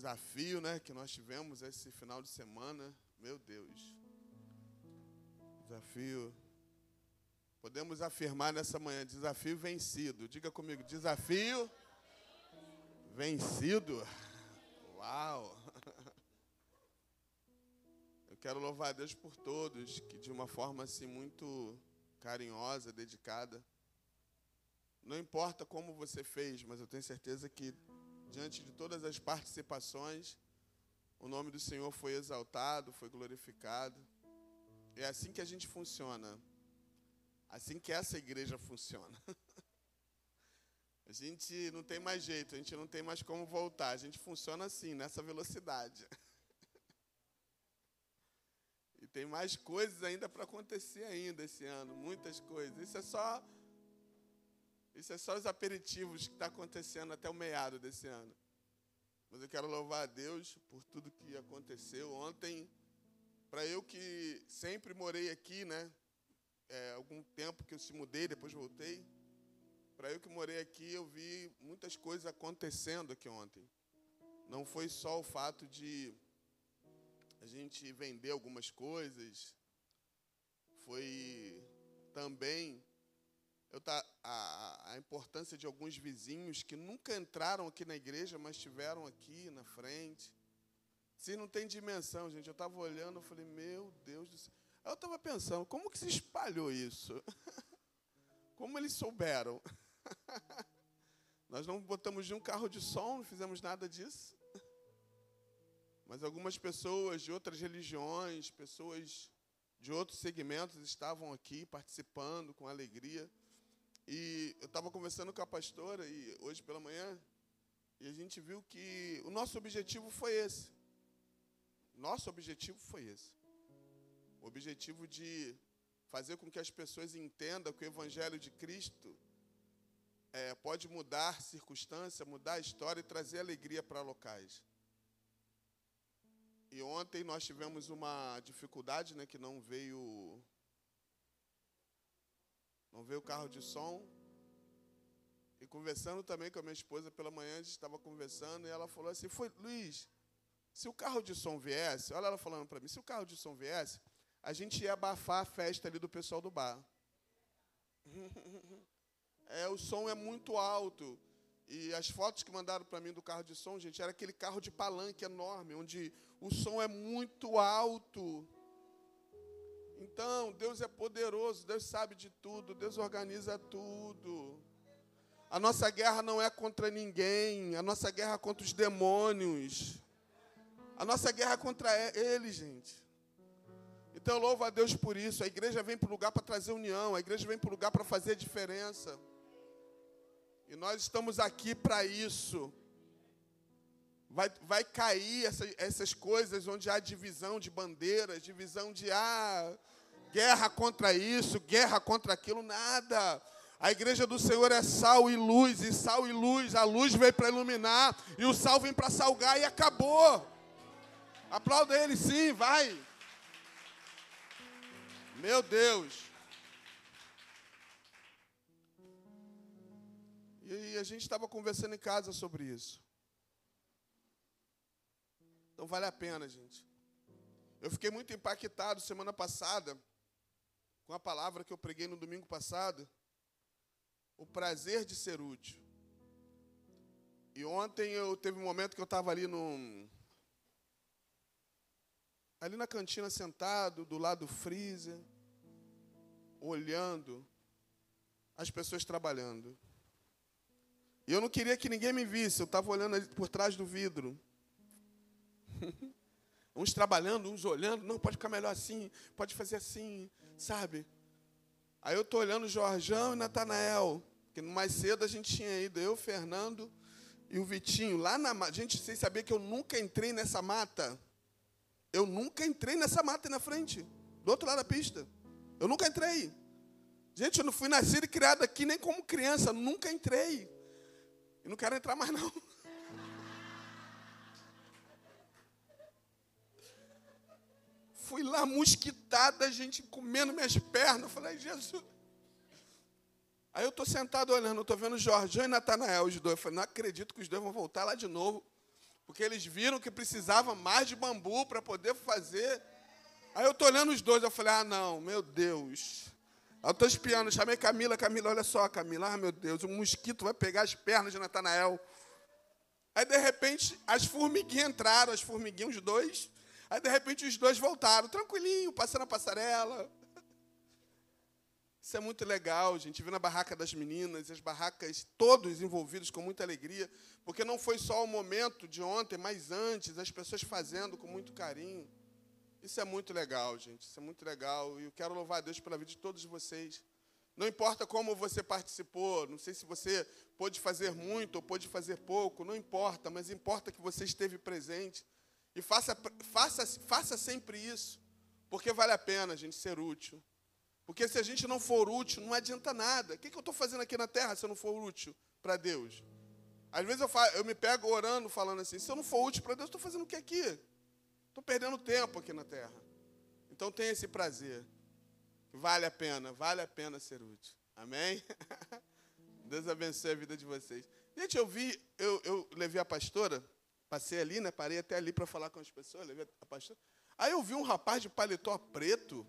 desafio, né, que nós tivemos esse final de semana. Meu Deus. Desafio. Podemos afirmar nessa manhã, desafio vencido. Diga comigo, desafio vencido. Uau! Eu quero louvar a Deus por todos que de uma forma assim muito carinhosa, dedicada. Não importa como você fez, mas eu tenho certeza que diante de todas as participações, o nome do Senhor foi exaltado, foi glorificado. É assim que a gente funciona. Assim que essa igreja funciona. A gente não tem mais jeito, a gente não tem mais como voltar. A gente funciona assim, nessa velocidade. E tem mais coisas ainda para acontecer ainda esse ano, muitas coisas. Isso é só isso é só os aperitivos que está acontecendo até o meado desse ano. Mas eu quero louvar a Deus por tudo que aconteceu ontem. Para eu que sempre morei aqui, né? É, algum tempo que eu se mudei, depois voltei. Para eu que morei aqui, eu vi muitas coisas acontecendo aqui ontem. Não foi só o fato de a gente vender algumas coisas, foi também eu tá, a, a importância de alguns vizinhos que nunca entraram aqui na igreja, mas estiveram aqui na frente. Se não tem dimensão, gente. Eu estava olhando, eu falei, meu Deus do céu. Eu estava pensando, como que se espalhou isso? Como eles souberam? Nós não botamos nenhum carro de som, não fizemos nada disso. Mas algumas pessoas de outras religiões, pessoas de outros segmentos estavam aqui participando com alegria. E eu estava conversando com a pastora e hoje pela manhã, e a gente viu que o nosso objetivo foi esse. Nosso objetivo foi esse. O objetivo de fazer com que as pessoas entendam que o Evangelho de Cristo é, pode mudar circunstância, mudar a história e trazer alegria para locais. E ontem nós tivemos uma dificuldade, né, que não veio não veio o carro de som. E conversando também com a minha esposa pela manhã, a gente estava conversando e ela falou assim: Foi, Luiz, se o carro de som viesse, olha ela falando para mim: se o carro de som viesse, a gente ia abafar a festa ali do pessoal do bar. é, o som é muito alto. E as fotos que mandaram para mim do carro de som, gente, era aquele carro de palanque enorme, onde o som é muito alto. Então, Deus é poderoso, Deus sabe de tudo, Deus organiza tudo. A nossa guerra não é contra ninguém, a nossa guerra é contra os demônios. A nossa guerra é contra eles, gente. Então, eu louvo a Deus por isso. A igreja vem para o lugar para trazer união, a igreja vem para o lugar para fazer diferença. E nós estamos aqui para isso. Vai, vai cair essa, essas coisas onde há divisão de bandeiras, divisão de ah, guerra contra isso, guerra contra aquilo, nada. A igreja do Senhor é sal e luz, e sal e luz. A luz veio para iluminar, e o sal vem para salgar, e acabou. Aplauda ele, sim, vai. Meu Deus. E a gente estava conversando em casa sobre isso. Então vale a pena, gente. Eu fiquei muito impactado semana passada com a palavra que eu preguei no domingo passado. O prazer de ser útil. E ontem eu teve um momento que eu estava ali no ali na cantina sentado, do lado do freezer, olhando as pessoas trabalhando. E eu não queria que ninguém me visse, eu estava olhando por trás do vidro. uns trabalhando, uns olhando, não, pode ficar melhor assim, pode fazer assim, sabe? Aí eu estou olhando o Jorjão e Natanael, que mais cedo a gente tinha ido, eu, Fernando e o Vitinho, lá na mata. Gente, vocês sabiam que eu nunca entrei nessa mata? Eu nunca entrei nessa mata na frente, do outro lado da pista. Eu nunca entrei. Gente, eu não fui nascido e criado aqui nem como criança, nunca entrei. E não quero entrar mais não. Fui lá mosquitada, gente comendo minhas pernas. Eu falei, Jesus. Aí eu estou sentado olhando, estou vendo Jorge e Natanael, os dois. Eu falei, não acredito que os dois vão voltar lá de novo Porque eles viram que precisava mais de bambu para poder fazer. Aí eu tô olhando os dois, eu falei, ah, não, meu Deus. Eu estou espiando, chamei Camila, Camila, olha só, Camila, ah, meu Deus, o mosquito vai pegar as pernas de Natanael. Aí, de repente, as formiguinhas entraram, as formiguinhas, os dois. Aí, de repente, os dois voltaram, tranquilinho, passando a passarela. Isso é muito legal, gente. Viu na barraca das meninas, as barracas, todos envolvidos com muita alegria, porque não foi só o momento de ontem, mas antes, as pessoas fazendo com muito carinho. Isso é muito legal, gente. Isso é muito legal. E eu quero louvar a Deus pela vida de todos vocês. Não importa como você participou, não sei se você pôde fazer muito ou pôde fazer pouco, não importa, mas importa que você esteve presente. E faça, faça, faça sempre isso, porque vale a pena a gente ser útil. Porque se a gente não for útil, não adianta nada. O que, que eu estou fazendo aqui na terra se eu não for útil para Deus? Às vezes eu, falo, eu me pego orando, falando assim: se eu não for útil para Deus, estou fazendo o que aqui? Estou perdendo tempo aqui na terra. Então tenha esse prazer. Vale a pena, vale a pena ser útil. Amém? Deus abençoe a vida de vocês. Gente, eu vi, eu, eu levei a pastora, passei ali, né? Parei até ali para falar com as pessoas, levei a. Aí eu vi um rapaz de paletó preto.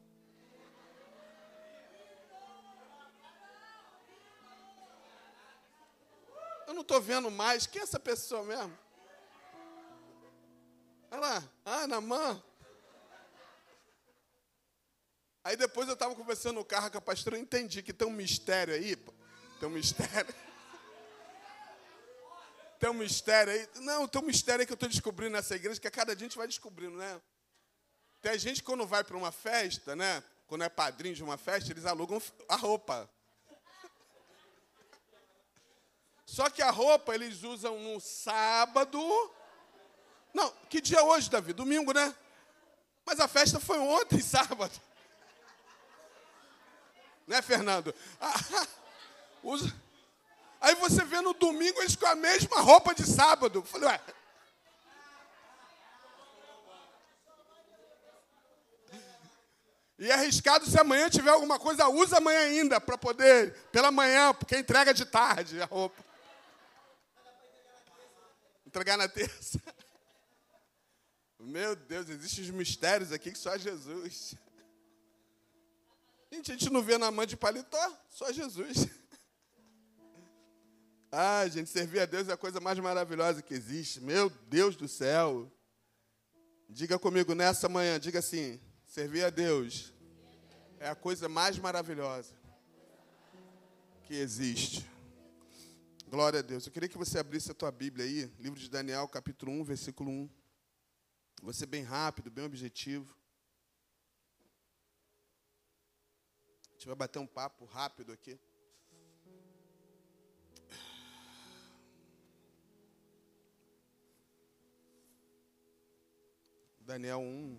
Eu não estou vendo mais. Quem é essa pessoa mesmo? Olha lá, ah, Namã. Aí depois eu estava conversando no carro com a pastora, eu entendi que tem um mistério aí. Tem um mistério. Tem um mistério aí. Não, tem um mistério aí que eu estou descobrindo nessa igreja, que a cada dia a gente vai descobrindo, né? Tem gente que quando vai para uma festa, né? Quando é padrinho de uma festa, eles alugam a roupa. Só que a roupa eles usam no sábado. Não, que dia é hoje, Davi? Domingo, né? Mas a festa foi ontem, sábado. Né, Fernando? Ah, usa. Aí você vê no domingo eles com a mesma roupa de sábado. Falei, ué. E é arriscado se amanhã tiver alguma coisa, usa amanhã ainda, para poder, pela manhã, porque entrega de tarde a roupa. Entregar na terça. Meu Deus, existem os mistérios aqui que só Jesus. Gente, a gente não vê na mãe de paletó, só Jesus. Ah, gente, servir a Deus é a coisa mais maravilhosa que existe. Meu Deus do céu. Diga comigo nessa manhã, diga assim: servir a Deus é a coisa mais maravilhosa que existe. Glória a Deus. Eu queria que você abrisse a tua Bíblia aí, livro de Daniel, capítulo 1, versículo 1. Você bem rápido, bem objetivo. A gente vai bater um papo rápido aqui. Daniel 1.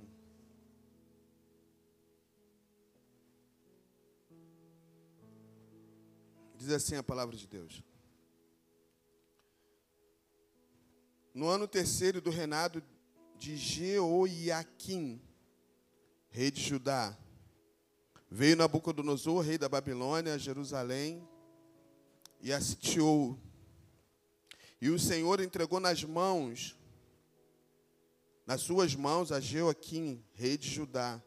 Diz assim a palavra de Deus. No ano terceiro do reinado de Jeoiaquim, rei de Judá, veio Nabucodonosor, rei da Babilônia, a Jerusalém e a sitiou. E o Senhor entregou nas mãos, nas suas mãos, a Jeoaquim, rei de Judá,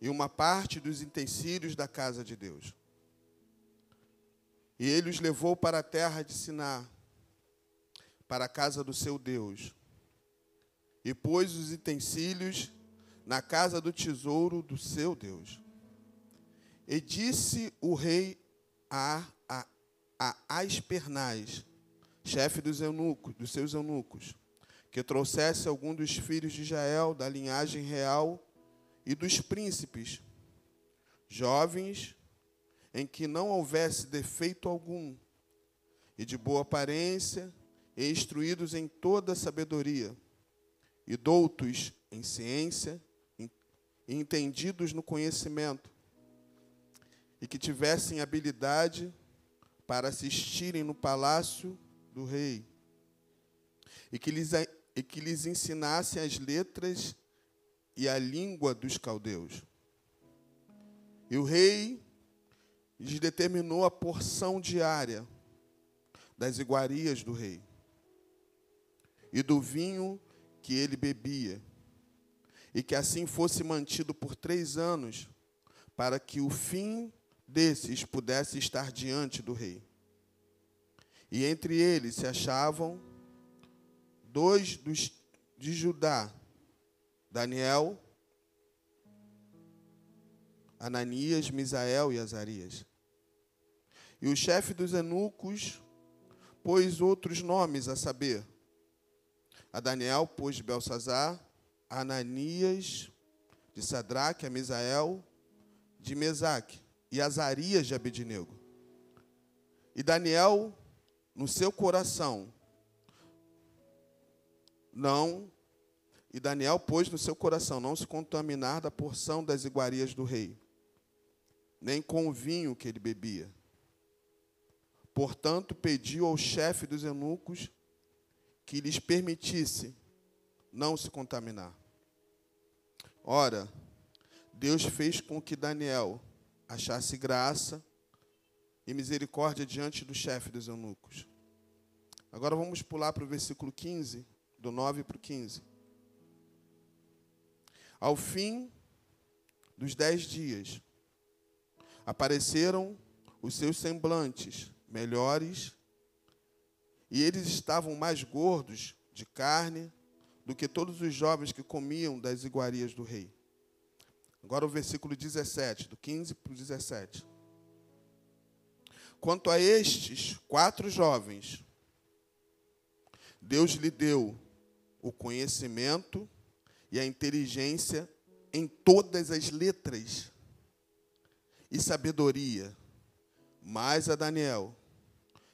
e uma parte dos utensílios da casa de Deus. E ele os levou para a terra de Siná, para a casa do seu Deus, e pôs os utensílios na casa do tesouro do seu Deus. E disse o rei a, a, a Aspernais, chefe dos eunucos, dos seus eunucos, que trouxesse algum dos filhos de Israel, da linhagem real, e dos príncipes, jovens, em que não houvesse defeito algum, e de boa aparência, e instruídos em toda sabedoria, e doutos em ciência, e entendidos no conhecimento, e que tivessem habilidade para assistirem no palácio do rei, e que lhes, e que lhes ensinassem as letras e a língua dos caldeus. E o rei lhes determinou a porção diária das iguarias do rei e do vinho que ele bebia, e que assim fosse mantido por três anos, para que o fim desses pudesse estar diante do rei. E entre eles se achavam dois dos, de Judá, Daniel, Ananias, Misael e Azarias. E o chefe dos eunucos pôs outros nomes, a saber, a Daniel pôs Belsazar, Ananias de Sadraque, a Misael de Mesaque e Azarias de Abednego. E Daniel, no seu coração, não, e Daniel pôs no seu coração não se contaminar da porção das iguarias do rei, nem com o vinho que ele bebia. Portanto, pediu ao chefe dos eunucos que lhes permitisse não se contaminar. Ora, Deus fez com que Daniel achasse graça e misericórdia diante do chefe dos eunucos. Agora vamos pular para o versículo 15, do 9 para o 15. Ao fim dos dez dias, apareceram os seus semblantes melhores, e eles estavam mais gordos de carne do que todos os jovens que comiam das iguarias do rei. Agora o versículo 17, do 15 para o 17. Quanto a estes quatro jovens, Deus lhe deu o conhecimento e a inteligência em todas as letras e sabedoria, mas a Daniel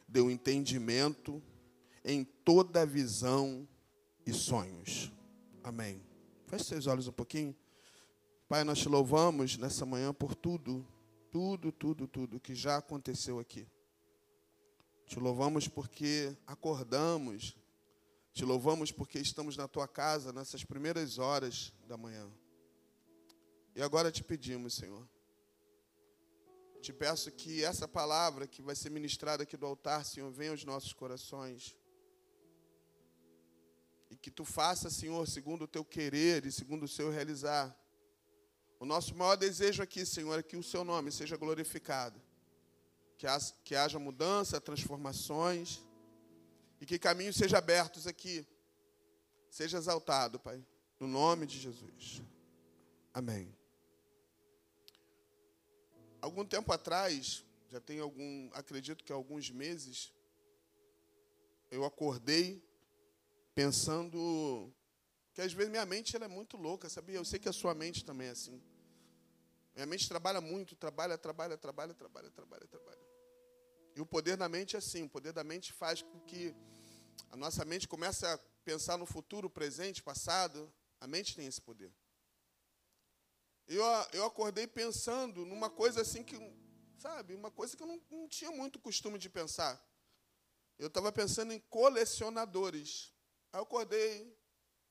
deu entendimento em toda visão e sonhos. Amém. Feche seus olhos um pouquinho. Pai, nós te louvamos nessa manhã por tudo, tudo, tudo, tudo que já aconteceu aqui. Te louvamos porque acordamos. Te louvamos porque estamos na tua casa nessas primeiras horas da manhã. E agora te pedimos, Senhor. Te peço que essa palavra que vai ser ministrada aqui do altar, Senhor, venha aos nossos corações. E que tu faça, Senhor, segundo o teu querer e segundo o seu realizar o nosso maior desejo aqui, Senhor, é que o seu nome seja glorificado. Que, haja, mudança, transformações. E que caminhos sejam abertos aqui. Seja exaltado, Pai. No nome de Jesus. Amém. Algum tempo atrás, já tem algum, acredito que alguns meses, eu acordei pensando que às vezes minha mente ela é muito louca, sabia? Eu sei que a sua mente também é assim. Minha mente trabalha muito, trabalha, trabalha, trabalha, trabalha, trabalha, trabalha. E o poder da mente é assim, o poder da mente faz com que a nossa mente comece a pensar no futuro, presente, passado. A mente tem esse poder. Eu, eu acordei pensando numa coisa assim que, sabe, uma coisa que eu não, não tinha muito costume de pensar. Eu estava pensando em colecionadores. Aí eu acordei,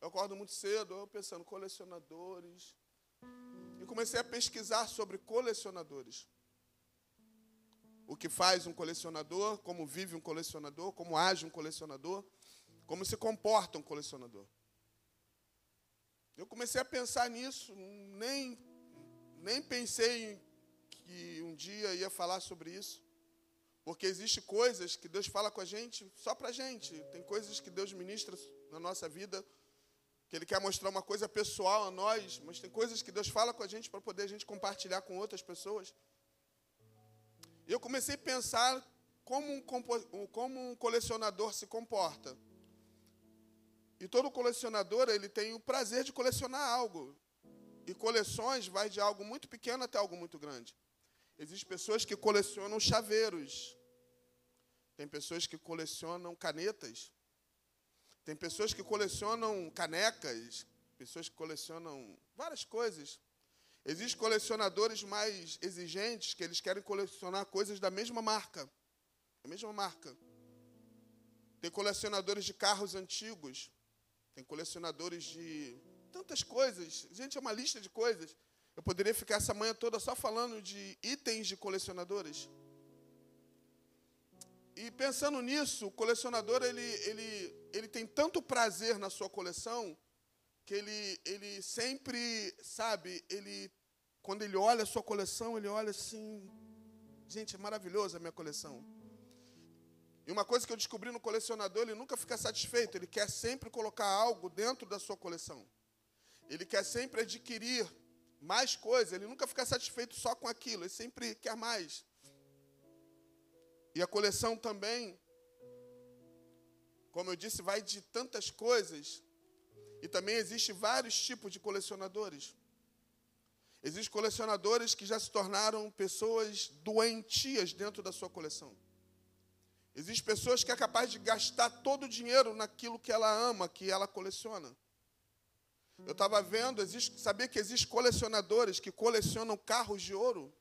eu acordo muito cedo, eu pensando, colecionadores. E comecei a pesquisar sobre colecionadores. O que faz um colecionador, como vive um colecionador, como age um colecionador, como se comporta um colecionador. Eu comecei a pensar nisso, nem, nem pensei que um dia ia falar sobre isso. Porque existe coisas que Deus fala com a gente só para a gente. Tem coisas que Deus ministra na nossa vida que Ele quer mostrar uma coisa pessoal a nós, mas tem coisas que Deus fala com a gente para poder a gente compartilhar com outras pessoas. Eu comecei a pensar como um, como um colecionador se comporta. E todo colecionador ele tem o prazer de colecionar algo. E coleções vai de algo muito pequeno até algo muito grande. Existem pessoas que colecionam chaveiros. Tem pessoas que colecionam canetas. Tem pessoas que colecionam canecas, pessoas que colecionam várias coisas. Existem colecionadores mais exigentes que eles querem colecionar coisas da mesma marca. Da mesma marca. Tem colecionadores de carros antigos. Tem colecionadores de tantas coisas. Gente, é uma lista de coisas. Eu poderia ficar essa manhã toda só falando de itens de colecionadores. e pensando nisso, o colecionador ele, ele, ele tem tanto prazer na sua coleção que ele, ele sempre, sabe, ele quando ele olha a sua coleção, ele olha assim, gente, é maravilhoso a minha coleção. E uma coisa que eu descobri no colecionador, ele nunca fica satisfeito, ele quer sempre colocar algo dentro da sua coleção. Ele quer sempre adquirir mais coisas, ele nunca fica satisfeito só com aquilo, ele sempre quer mais. E a coleção também, como eu disse, vai de tantas coisas. E também existe vários tipos de colecionadores. Existem colecionadores que já se tornaram pessoas doentias dentro da sua coleção. Existem pessoas que é capaz de gastar todo o dinheiro naquilo que ela ama, que ela coleciona. Eu estava vendo, existe, sabia que existem colecionadores que colecionam carros de ouro,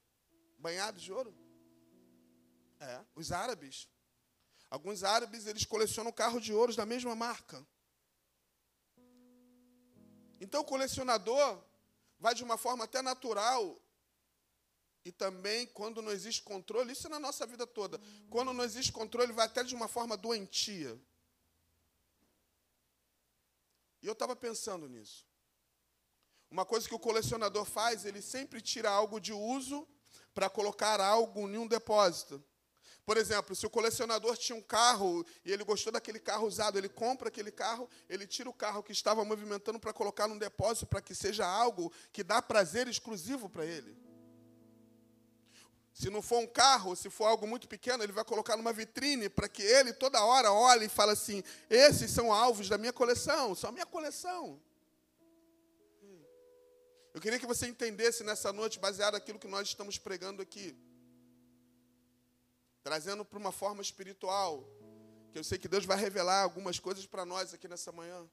banhados de ouro? É, os árabes. Alguns árabes, eles colecionam carros de ouro da mesma marca. Então, o colecionador vai de uma forma até natural e também, quando não existe controle, isso é na nossa vida toda. Quando não existe controle, vai até de uma forma doentia. E eu estava pensando nisso. Uma coisa que o colecionador faz, ele sempre tira algo de uso para colocar algo em um depósito. Por exemplo, se o colecionador tinha um carro e ele gostou daquele carro usado, ele compra aquele carro, ele tira o carro que estava movimentando para colocar num depósito para que seja algo que dá prazer exclusivo para ele. Se não for um carro, se for algo muito pequeno, ele vai colocar numa vitrine para que ele toda hora olhe e fale assim: esses são alvos da minha coleção, são a minha coleção. Eu queria que você entendesse nessa noite, baseado naquilo que nós estamos pregando aqui trazendo para uma forma espiritual, que eu sei que Deus vai revelar algumas coisas para nós aqui nessa manhã.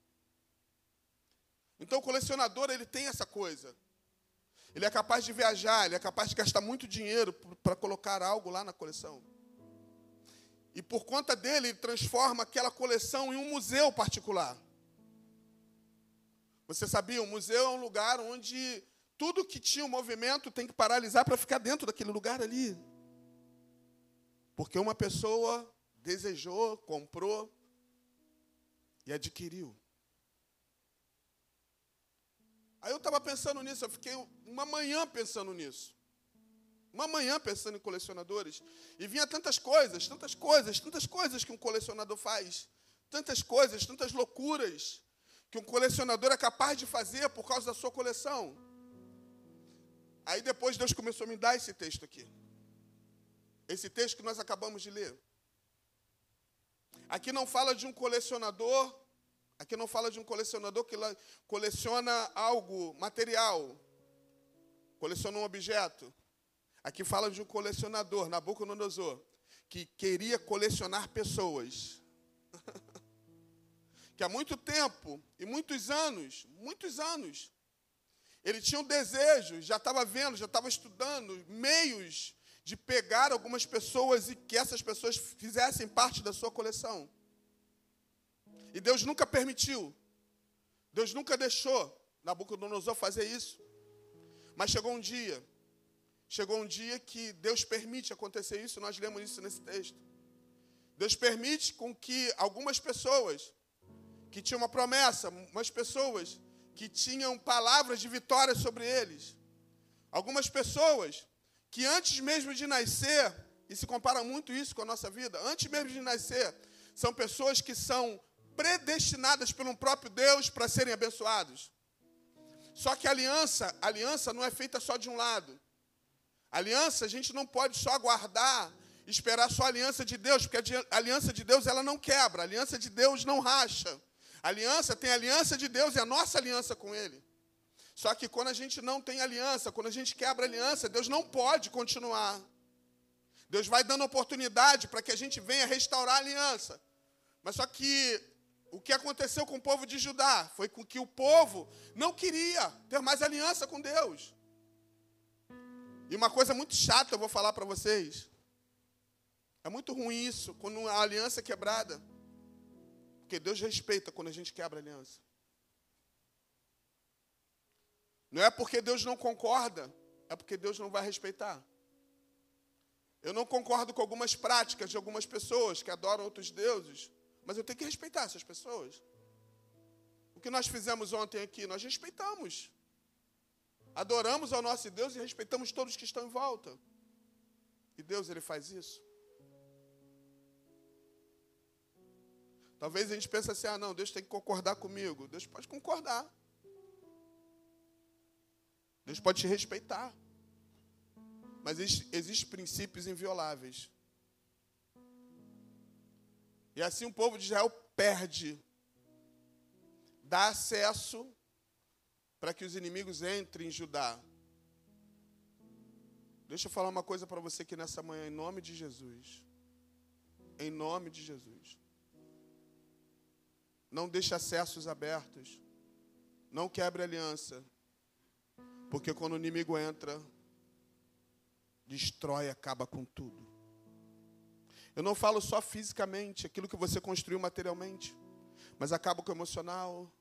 Então o colecionador, ele tem essa coisa. Ele é capaz de viajar, ele é capaz de gastar muito dinheiro para colocar algo lá na coleção. E por conta dele, ele transforma aquela coleção em um museu particular. Você sabia, um museu é um lugar onde tudo que tinha um movimento tem que paralisar para ficar dentro daquele lugar ali. Porque uma pessoa desejou, comprou e adquiriu. Aí eu estava pensando nisso, eu fiquei uma manhã pensando nisso. Uma manhã pensando em colecionadores. E vinha tantas coisas, tantas coisas, tantas coisas que um colecionador faz. Tantas coisas, tantas loucuras que um colecionador é capaz de fazer por causa da sua coleção. Aí depois Deus começou a me dar esse texto aqui. Esse texto que nós acabamos de ler. Aqui não fala de um colecionador, aqui não fala de um colecionador que coleciona algo material, coleciona um objeto. Aqui fala de um colecionador, Nabucodonosor, que queria colecionar pessoas. que há muito tempo e muitos anos, muitos anos, ele tinha um desejo, já estava vendo, já estava estudando meios de pegar algumas pessoas e que essas pessoas fizessem parte da sua coleção. E Deus nunca permitiu. Deus nunca deixou Nabucodonosor fazer isso. Mas chegou um dia, chegou um dia que Deus permite acontecer isso, nós lemos isso nesse texto. Deus permite com que algumas pessoas que tinham uma promessa, umas pessoas que tinham palavras de vitória sobre eles, algumas pessoas que antes mesmo de nascer, e se compara muito isso com a nossa vida, antes mesmo de nascer, são pessoas que são predestinadas pelo próprio Deus para serem abençoados. Só que aliança, aliança não é feita só de um lado. Aliança, a gente não pode só aguardar, esperar só a aliança de Deus, porque a aliança de Deus ela não quebra, a aliança de Deus não racha. A aliança tem a aliança de Deus e a nossa aliança com Ele. Só que quando a gente não tem aliança, quando a gente quebra aliança, Deus não pode continuar. Deus vai dando oportunidade para que a gente venha restaurar a aliança. Mas só que o que aconteceu com o povo de Judá foi com que o povo não queria ter mais aliança com Deus. E uma coisa muito chata eu vou falar para vocês. É muito ruim isso, quando a aliança é quebrada. Porque Deus respeita quando a gente quebra a aliança. Não é porque Deus não concorda, é porque Deus não vai respeitar. Eu não concordo com algumas práticas de algumas pessoas que adoram outros deuses, mas eu tenho que respeitar essas pessoas. O que nós fizemos ontem aqui, nós respeitamos. Adoramos ao nosso Deus e respeitamos todos que estão em volta. E Deus, Ele faz isso. Talvez a gente pense assim: ah, não, Deus tem que concordar comigo. Deus pode concordar. Deus pode te respeitar. Mas existem princípios invioláveis. E assim o povo de Israel perde, dá acesso para que os inimigos entrem em Judá. Deixa eu falar uma coisa para você aqui nessa manhã, em nome de Jesus. Em nome de Jesus. Não deixe acessos abertos. Não quebre aliança. Porque quando o inimigo entra, destrói, acaba com tudo. Eu não falo só fisicamente, aquilo que você construiu materialmente, mas acaba com o emocional,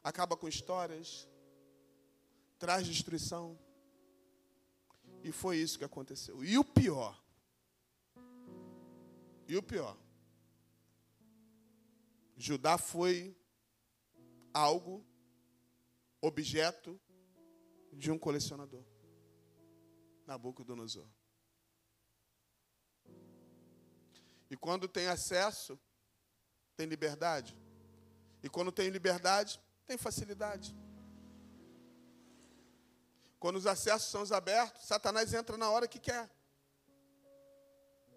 acaba com histórias, traz destruição. E foi isso que aconteceu. E o pior, e o pior, Judá foi algo, objeto de um colecionador. Nabucodonosor. E quando tem acesso, tem liberdade. E quando tem liberdade, tem facilidade. Quando os acessos são abertos, Satanás entra na hora que quer.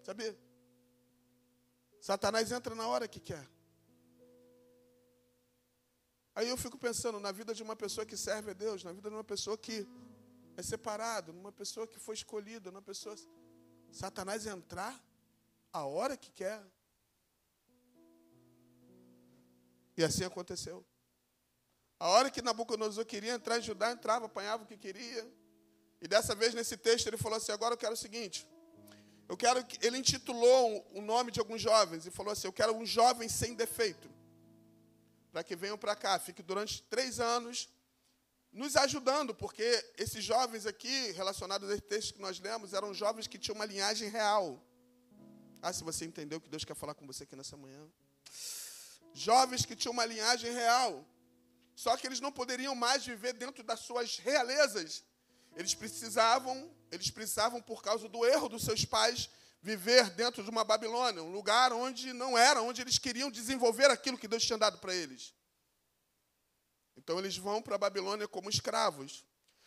Sabia? Satanás entra na hora que quer. Aí eu fico pensando na vida de uma pessoa que serve a Deus, na vida de uma pessoa que é separado, numa pessoa que foi escolhida, numa pessoa. Satanás entrar a hora que quer. E assim aconteceu. A hora que Nabucodonosor queria entrar em Judá, entrava, apanhava o que queria. E dessa vez, nesse texto, ele falou assim: agora eu quero o seguinte. Eu quero que. Ele intitulou o nome de alguns jovens e falou assim: Eu quero um jovem sem defeito. Para que venham para cá, fique durante três anos nos ajudando, porque esses jovens aqui, relacionados a esse texto que nós lemos, eram jovens que tinham uma linhagem real. Ah, se você entendeu que Deus quer falar com você aqui nessa manhã. Jovens que tinham uma linhagem real. Só que eles não poderiam mais viver dentro das suas realezas. Eles precisavam, eles precisavam por causa do erro dos seus pais, viver dentro de uma Babilônia, um lugar onde não era, onde eles queriam desenvolver aquilo que Deus tinha dado para eles. Então eles vão para a Babilônia como escravos.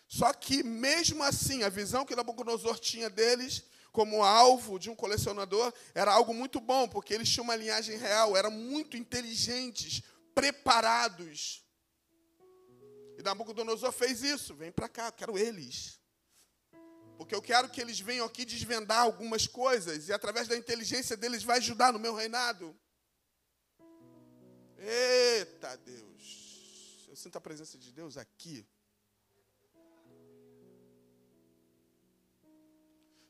Só que, mesmo assim, a visão que Nabucodonosor tinha deles como alvo de um colecionador era algo muito bom, porque eles tinham uma linhagem real, eram muito inteligentes, preparados. E Nabucodonosor fez isso: vem para cá, quero eles. Porque eu quero que eles venham aqui desvendar algumas coisas, e através da inteligência deles vai ajudar no meu reinado. Eita Deus! Eu sinto a presença de Deus aqui.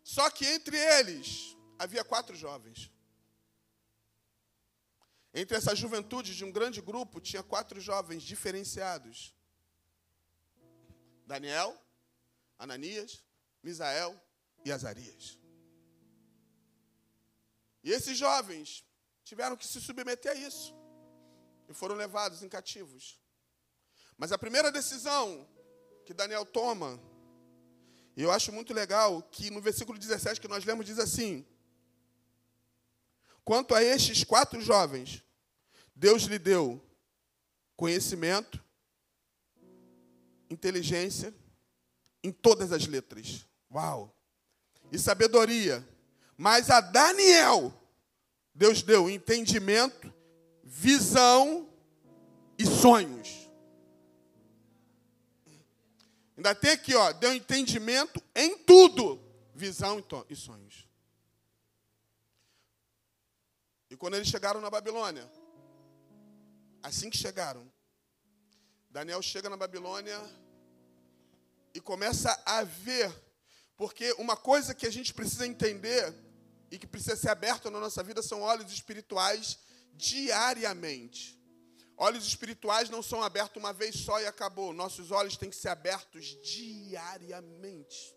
Só que entre eles havia quatro jovens. Entre essa juventude de um grande grupo, tinha quatro jovens diferenciados: Daniel, Ananias, Misael e Azarias. E esses jovens tiveram que se submeter a isso e foram levados em cativos. Mas a primeira decisão que Daniel toma, e eu acho muito legal que no versículo 17 que nós lemos diz assim: Quanto a estes quatro jovens, Deus lhe deu conhecimento, inteligência em todas as letras. Uau! E sabedoria. Mas a Daniel, Deus deu entendimento, visão e sonhos. Ainda tem aqui, ó, deu entendimento em tudo, visão e sonhos. E quando eles chegaram na Babilônia, assim que chegaram, Daniel chega na Babilônia e começa a ver, porque uma coisa que a gente precisa entender e que precisa ser aberta na nossa vida são olhos espirituais diariamente. Olhos espirituais não são abertos uma vez só e acabou. Nossos olhos têm que ser abertos diariamente.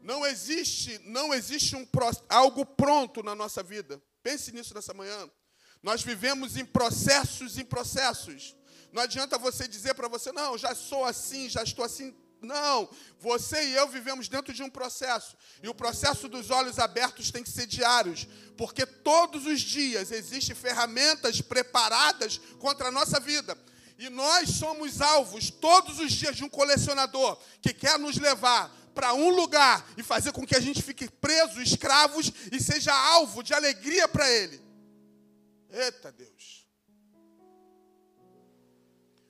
Não existe, não existe um, algo pronto na nossa vida. Pense nisso nessa manhã. Nós vivemos em processos em processos. Não adianta você dizer para você, não, já sou assim, já estou assim. Não, você e eu vivemos dentro de um processo. E o processo dos olhos abertos tem que ser diários, porque todos os dias existem ferramentas preparadas contra a nossa vida. E nós somos alvos todos os dias de um colecionador que quer nos levar para um lugar e fazer com que a gente fique preso, escravos e seja alvo de alegria para ele. Eita Deus.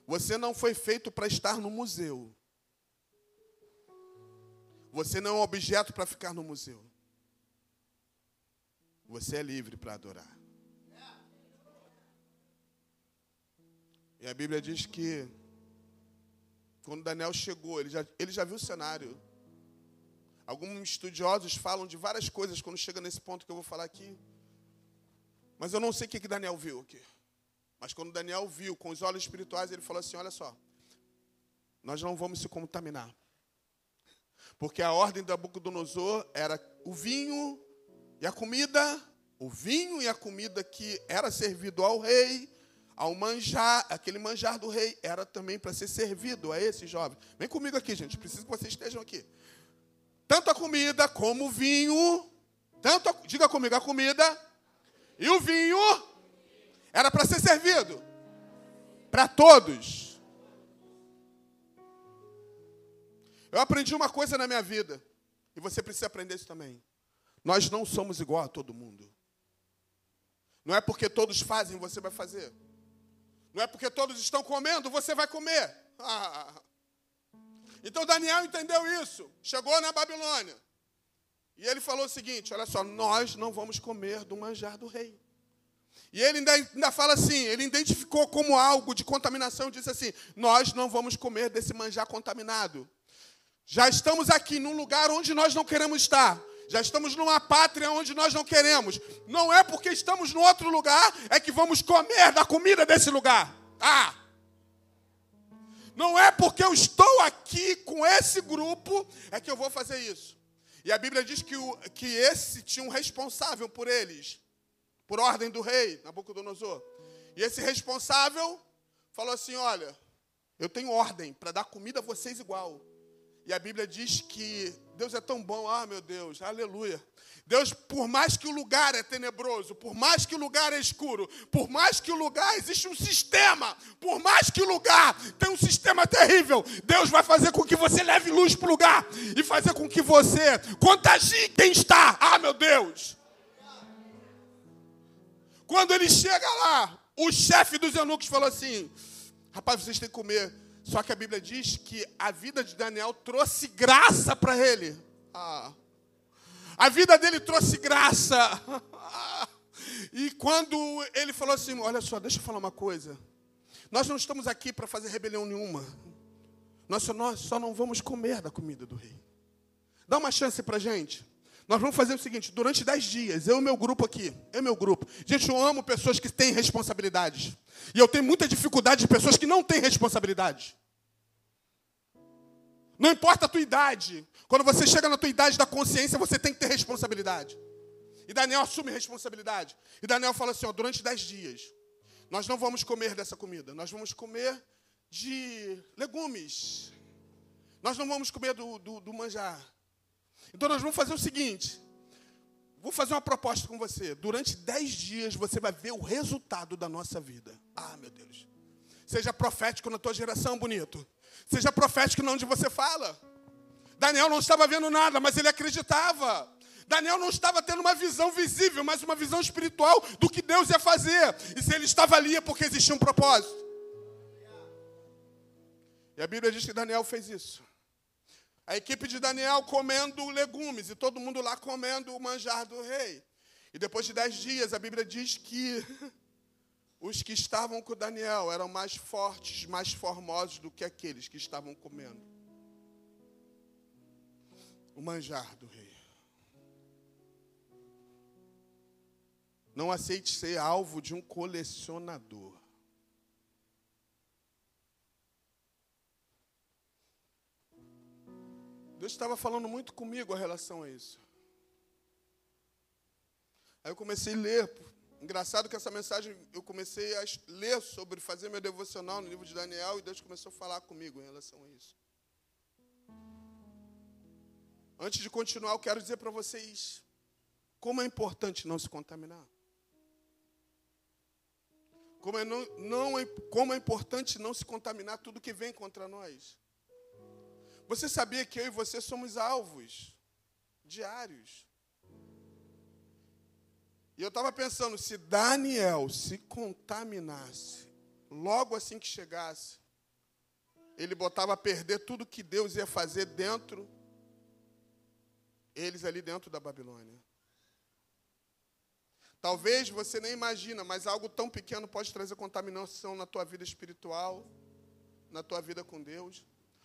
Você não foi feito para estar no museu. Você não é um objeto para ficar no museu. Você é livre para adorar. E a Bíblia diz que quando Daniel chegou, ele já, ele já viu o cenário. Alguns estudiosos falam de várias coisas quando chega nesse ponto que eu vou falar aqui. Mas eu não sei o que, que Daniel viu aqui. Mas quando Daniel viu com os olhos espirituais, ele falou assim: Olha só, nós não vamos se contaminar. Porque a ordem da Nabucodonosor era o vinho e a comida, o vinho e a comida que era servido ao rei, ao manjar, aquele manjar do rei era também para ser servido a esse jovem. Vem comigo aqui, gente, preciso que vocês estejam aqui. Tanto a comida como o vinho, tanto a, diga comigo, a comida e o vinho era para ser servido para todos. Eu aprendi uma coisa na minha vida, e você precisa aprender isso também. Nós não somos igual a todo mundo. Não é porque todos fazem, você vai fazer. Não é porque todos estão comendo, você vai comer. Então Daniel entendeu isso. Chegou na Babilônia. E ele falou o seguinte: olha só, nós não vamos comer do manjar do rei. E ele ainda, ainda fala assim: ele identificou como algo de contaminação, disse assim: nós não vamos comer desse manjar contaminado. Já estamos aqui num lugar onde nós não queremos estar. Já estamos numa pátria onde nós não queremos. Não é porque estamos no outro lugar é que vamos comer da comida desse lugar. Ah! Não é porque eu estou aqui com esse grupo é que eu vou fazer isso. E a Bíblia diz que, o, que esse tinha um responsável por eles, por ordem do rei, Nabucodonosor. E esse responsável falou assim: Olha, eu tenho ordem para dar comida a vocês igual. E a Bíblia diz que Deus é tão bom, ah, meu Deus, aleluia. Deus, por mais que o lugar é tenebroso, por mais que o lugar é escuro, por mais que o lugar existe um sistema, por mais que o lugar tem um sistema terrível, Deus vai fazer com que você leve luz para o lugar e fazer com que você contagie quem está. Ah, meu Deus! Quando ele chega lá, o chefe dos eunucos falou assim: Rapaz, vocês têm que comer só que a Bíblia diz que a vida de Daniel trouxe graça para ele. Ah. A vida dele trouxe graça. E quando ele falou assim: Olha só, deixa eu falar uma coisa. Nós não estamos aqui para fazer rebelião nenhuma. Nós só, nós só não vamos comer da comida do rei. Dá uma chance para gente. Nós vamos fazer o seguinte: durante dez dias, eu e meu grupo aqui, eu e meu grupo. Gente, eu amo pessoas que têm responsabilidades. E eu tenho muita dificuldade de pessoas que não têm responsabilidade. Não importa a tua idade. Quando você chega na tua idade da consciência, você tem que ter responsabilidade. E Daniel assume responsabilidade. E Daniel fala assim: ó, durante dez dias, nós não vamos comer dessa comida. Nós vamos comer de legumes. Nós não vamos comer do, do, do manjar. Então nós vamos fazer o seguinte: vou fazer uma proposta com você. Durante dez dias você vai ver o resultado da nossa vida. Ah, meu Deus. Seja profético na tua geração, bonito. Seja profético na onde você fala. Daniel não estava vendo nada, mas ele acreditava. Daniel não estava tendo uma visão visível, mas uma visão espiritual do que Deus ia fazer. E se ele estava ali é porque existia um propósito. E a Bíblia diz que Daniel fez isso. A equipe de Daniel comendo legumes e todo mundo lá comendo o manjar do rei. E depois de dez dias, a Bíblia diz que os que estavam com Daniel eram mais fortes, mais formosos do que aqueles que estavam comendo o manjar do rei. Não aceite ser alvo de um colecionador. Deus estava falando muito comigo a relação a isso. Aí eu comecei a ler. Engraçado que essa mensagem eu comecei a ler sobre fazer meu devocional no livro de Daniel e Deus começou a falar comigo em relação a isso. Antes de continuar, eu quero dizer para vocês como é importante não se contaminar. Como é, não, não é, como é importante não se contaminar tudo que vem contra nós. Você sabia que eu e você somos alvos diários? E eu estava pensando, se Daniel se contaminasse, logo assim que chegasse, ele botava a perder tudo que Deus ia fazer dentro, eles ali dentro da Babilônia. Talvez você nem imagina, mas algo tão pequeno pode trazer contaminação na tua vida espiritual, na tua vida com Deus.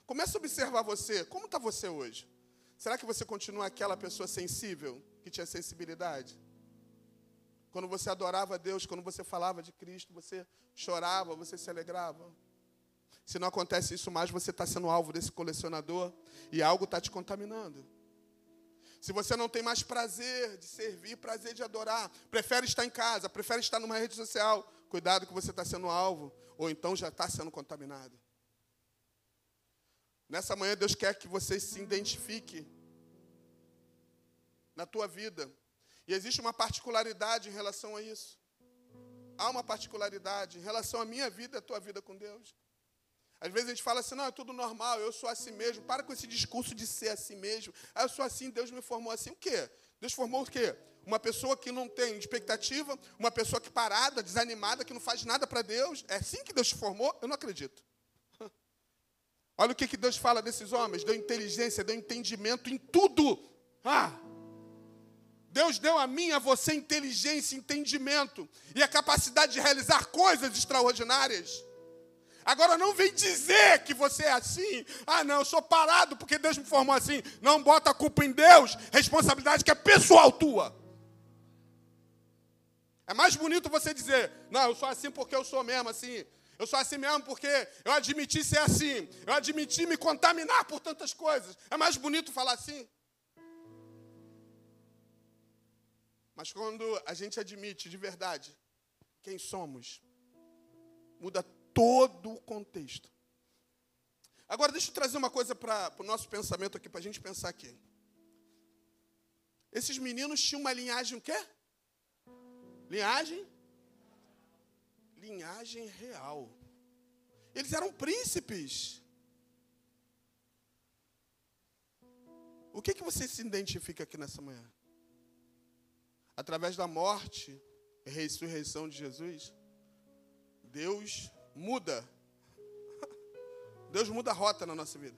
Comece a observar você. Como está você hoje? Será que você continua aquela pessoa sensível, que tinha sensibilidade? Quando você adorava a Deus, quando você falava de Cristo, você chorava, você se alegrava. Se não acontece isso mais, você está sendo alvo desse colecionador e algo está te contaminando. Se você não tem mais prazer de servir, prazer de adorar, prefere estar em casa, prefere estar numa rede social, cuidado que você está sendo alvo, ou então já está sendo contaminado. Nessa manhã, Deus quer que você se identifique na tua vida e existe uma particularidade em relação a isso. Há uma particularidade em relação à minha vida e à tua vida com Deus. Às vezes a gente fala assim, não, é tudo normal, eu sou assim mesmo. Para com esse discurso de ser assim mesmo. Ah, eu sou assim, Deus me formou assim. O quê? Deus formou o quê? Uma pessoa que não tem expectativa, uma pessoa que parada, desanimada, que não faz nada para Deus. É assim que Deus te formou? Eu não acredito. Olha o que, que Deus fala desses homens: deu inteligência, deu entendimento em tudo. Ah! Deus deu a mim, a você, inteligência, entendimento e a capacidade de realizar coisas extraordinárias. Agora não vem dizer que você é assim. Ah, não, eu sou parado porque Deus me formou assim. Não bota a culpa em Deus, responsabilidade que é pessoal tua. É mais bonito você dizer, não, eu sou assim porque eu sou mesmo assim. Eu sou assim mesmo porque eu admiti ser assim. Eu admiti me contaminar por tantas coisas. É mais bonito falar assim. Mas quando a gente admite de verdade quem somos, muda todo o contexto. Agora, deixa eu trazer uma coisa para o nosso pensamento aqui, para a gente pensar aqui. Esses meninos tinham uma linhagem o quê? Linhagem? Linhagem real. Eles eram príncipes. O que, que você se identifica aqui nessa manhã? através da morte e ressurreição de Jesus, Deus muda. Deus muda a rota na nossa vida.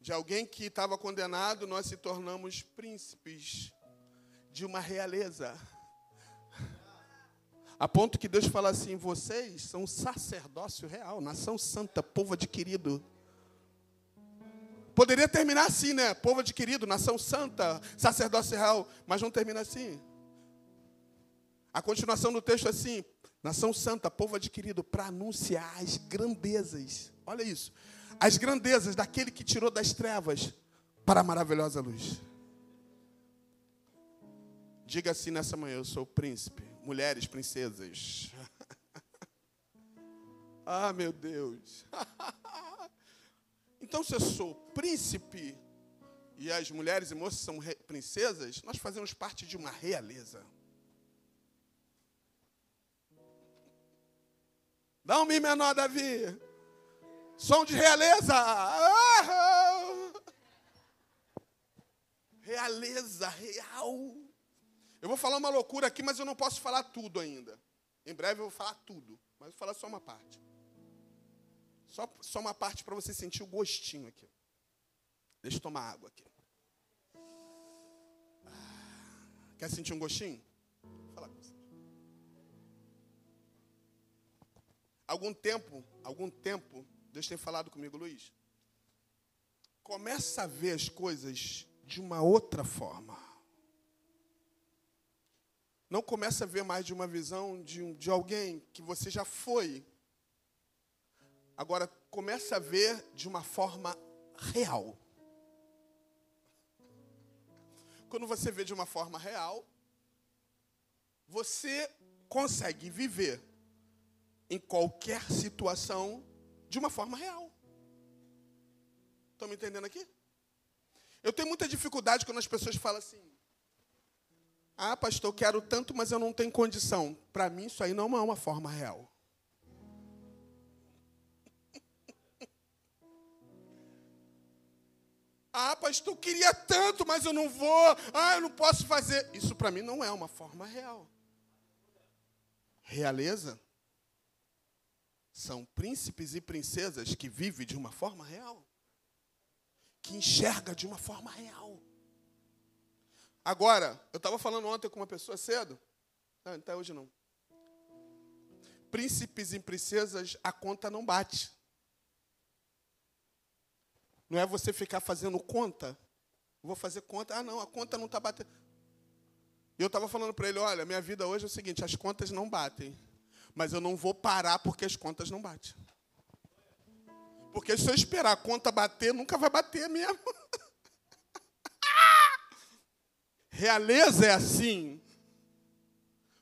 De alguém que estava condenado, nós se tornamos príncipes de uma realeza. A ponto que Deus fala assim: vocês são sacerdócio real, nação santa, povo adquirido. Poderia terminar assim, né? Povo adquirido, nação santa, sacerdócio real, mas não termina assim. A continuação do texto é assim: nação santa, povo adquirido, para anunciar as grandezas. Olha isso. As grandezas daquele que tirou das trevas para a maravilhosa luz. Diga assim nessa manhã: eu sou príncipe, mulheres, princesas. ah, meu Deus. Então, se eu sou príncipe e as mulheres e moças são princesas, nós fazemos parte de uma realeza. Dá um mi menor, Davi. Som de realeza. Realeza, real. Eu vou falar uma loucura aqui, mas eu não posso falar tudo ainda. Em breve eu vou falar tudo, mas vou falar só uma parte. Só, só uma parte para você sentir o gostinho aqui. Deixa eu tomar água aqui. Ah, quer sentir um gostinho? Vou falar com você. Algum tempo, algum tempo, Deus tem falado comigo, Luiz. Começa a ver as coisas de uma outra forma. Não começa a ver mais de uma visão de, de alguém que você já foi Agora, começa a ver de uma forma real. Quando você vê de uma forma real, você consegue viver em qualquer situação de uma forma real. Estão me entendendo aqui? Eu tenho muita dificuldade quando as pessoas falam assim: Ah, pastor, quero tanto, mas eu não tenho condição. Para mim, isso aí não é uma forma real. Ah, pastor, eu queria tanto, mas eu não vou. Ah, eu não posso fazer. Isso para mim não é uma forma real. Realeza são príncipes e princesas que vivem de uma forma real, que enxerga de uma forma real. Agora, eu estava falando ontem com uma pessoa cedo, não, até hoje não. Príncipes e princesas, a conta não bate. Não é você ficar fazendo conta. Vou fazer conta. Ah, não, a conta não está batendo. E eu estava falando para ele: olha, minha vida hoje é o seguinte: as contas não batem. Mas eu não vou parar porque as contas não batem. Porque se eu esperar a conta bater, nunca vai bater mesmo. Realeza é assim.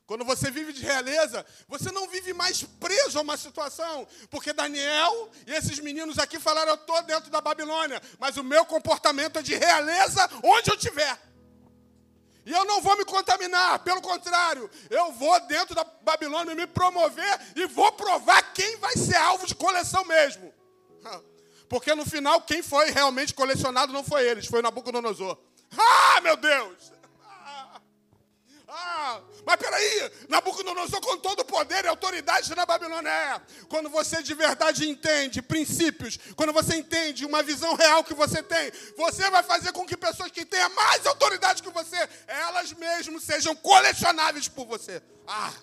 Quando você vive de realeza, você não vive mais preso a uma situação. Porque Daniel e esses meninos aqui falaram: eu estou dentro da Babilônia, mas o meu comportamento é de realeza onde eu estiver. E eu não vou me contaminar, pelo contrário, eu vou dentro da Babilônia me promover e vou provar quem vai ser alvo de coleção mesmo. Porque no final, quem foi realmente colecionado não foi eles, foi Nabucodonosor. Ah, meu Deus! Ah, mas peraí, Nabucodonosor com todo o poder e autoridade na Babilônia. É, quando você de verdade entende princípios, quando você entende uma visão real que você tem, você vai fazer com que pessoas que tenham mais autoridade que você, elas mesmas sejam colecionáveis por você. Ah!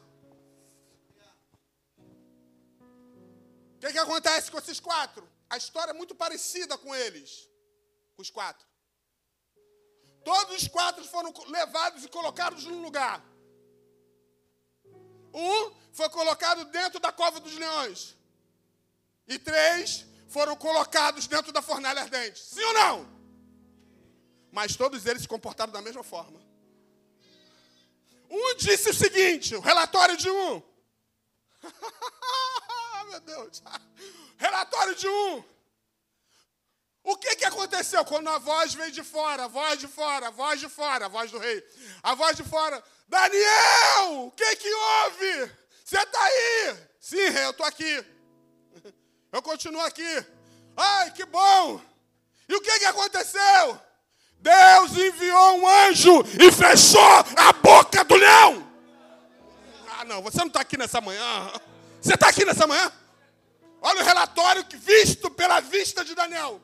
O que, que acontece com esses quatro? A história é muito parecida com eles, com os quatro. Todos os quatro foram levados e colocados num lugar. Um foi colocado dentro da cova dos leões. E três foram colocados dentro da fornalha ardente. Sim ou não? Mas todos eles se comportaram da mesma forma. Um disse o seguinte: o relatório de um. Meu Deus. Relatório de um. O que, que aconteceu quando a voz veio de fora, a voz de fora, a voz de fora, a voz do rei, a voz de fora? Daniel, o que, que houve? Você está aí? Sim, rei, eu estou aqui. Eu continuo aqui. Ai, que bom! E o que, que aconteceu? Deus enviou um anjo e fechou a boca do leão. Ah, não, você não está aqui nessa manhã. Você está aqui nessa manhã? Olha o relatório visto pela vista de Daniel.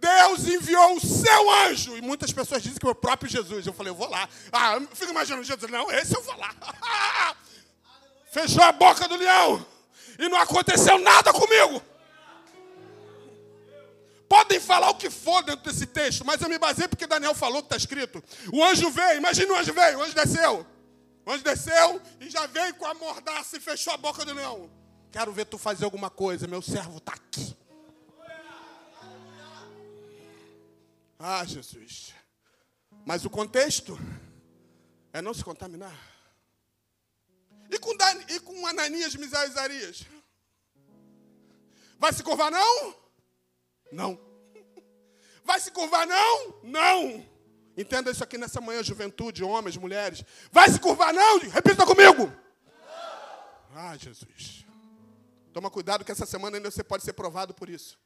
Deus enviou o seu anjo. E muitas pessoas dizem que é o próprio Jesus. Eu falei, eu vou lá. Ah, eu fico imaginando Jesus. Não, esse eu vou lá. Fechou a boca do leão. E não aconteceu nada comigo. Podem falar o que for dentro desse texto, mas eu me basei porque Daniel falou que está escrito. O anjo veio, imagina o anjo veio, o anjo desceu. O anjo desceu e já veio com a mordaça e fechou a boca do leão. Quero ver tu fazer alguma coisa, meu servo está aqui. Ah, Jesus. Mas o contexto é não se contaminar. E com, Dan, e com Ananias, Misael e? Vai se curvar não? Não. Vai se curvar não? Não. Entenda isso aqui nessa manhã, juventude, homens, mulheres. Vai se curvar não? Repita comigo. Não. Ah, Jesus. Toma cuidado que essa semana ainda você pode ser provado por isso.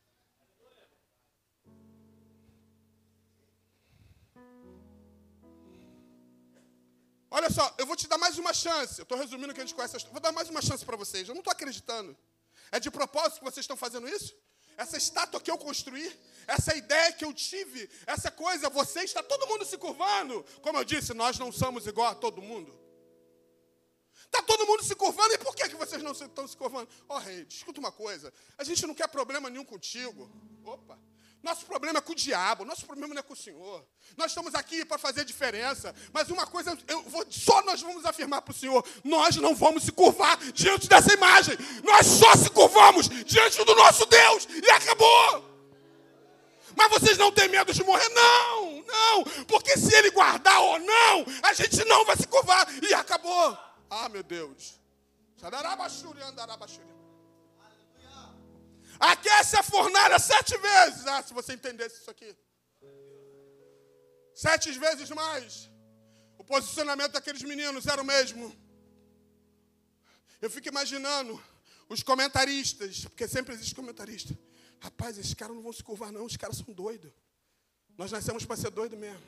Olha só, eu vou te dar mais uma chance. Eu estou resumindo o que a gente conhece. Vou dar mais uma chance para vocês. Eu não estou acreditando. É de propósito que vocês estão fazendo isso? Essa estátua que eu construí, essa ideia que eu tive, essa coisa, você está todo mundo se curvando. Como eu disse, nós não somos igual a todo mundo. Está todo mundo se curvando, e por que, que vocês não estão se curvando? Ó oh, rei, escuta uma coisa. A gente não quer problema nenhum contigo. Opa. Nosso problema é com o diabo, nosso problema não é com o Senhor. Nós estamos aqui para fazer diferença, mas uma coisa, eu vou, só nós vamos afirmar para o Senhor: nós não vamos se curvar diante dessa imagem, nós só se curvamos diante do nosso Deus, e acabou. Mas vocês não têm medo de morrer? Não, não. Porque se ele guardar ou não, a gente não vai se curvar. E acabou. Ah, meu Deus. Aquece a fornalha sete vezes. Ah, se você entendesse isso aqui. Sete vezes mais. O posicionamento daqueles meninos era o mesmo. Eu fico imaginando os comentaristas, porque sempre existe comentarista. Rapaz, esses caras não vão se curvar, não, os caras são doidos. Nós nascemos para ser doido mesmo.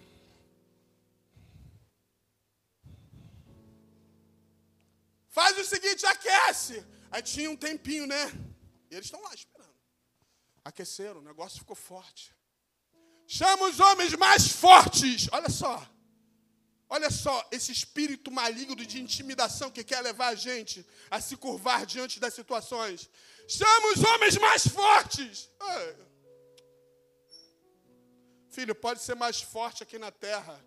Faz o seguinte, aquece. Aí tinha um tempinho, né? E eles estão lá. Aqueceram, o negócio ficou forte. Chama os homens mais fortes. Olha só. Olha só, esse espírito maligno de intimidação que quer levar a gente a se curvar diante das situações. Chama os homens mais fortes. Filho, pode ser mais forte aqui na terra,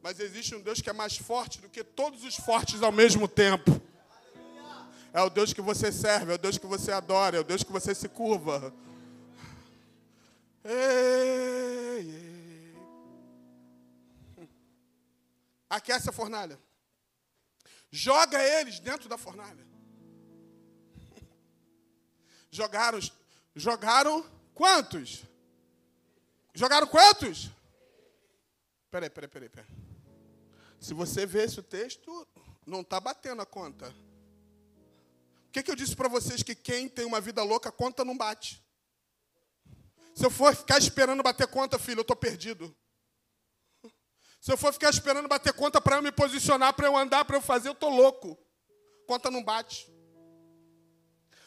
mas existe um Deus que é mais forte do que todos os fortes ao mesmo tempo. É o Deus que você serve, é o Deus que você adora, é o Deus que você se curva. Ei, ei. aquece a fornalha. Joga eles dentro da fornalha. Jogaram, jogaram quantos? Jogaram quantos? Peraí, peraí, peraí, peraí. Se você vê esse texto, não está batendo a conta. O que, que eu disse para vocês? Que quem tem uma vida louca, a conta não bate. Se eu for ficar esperando bater conta, filho, eu estou perdido. Se eu for ficar esperando bater conta para eu me posicionar, para eu andar, para eu fazer, eu estou louco. Conta não bate.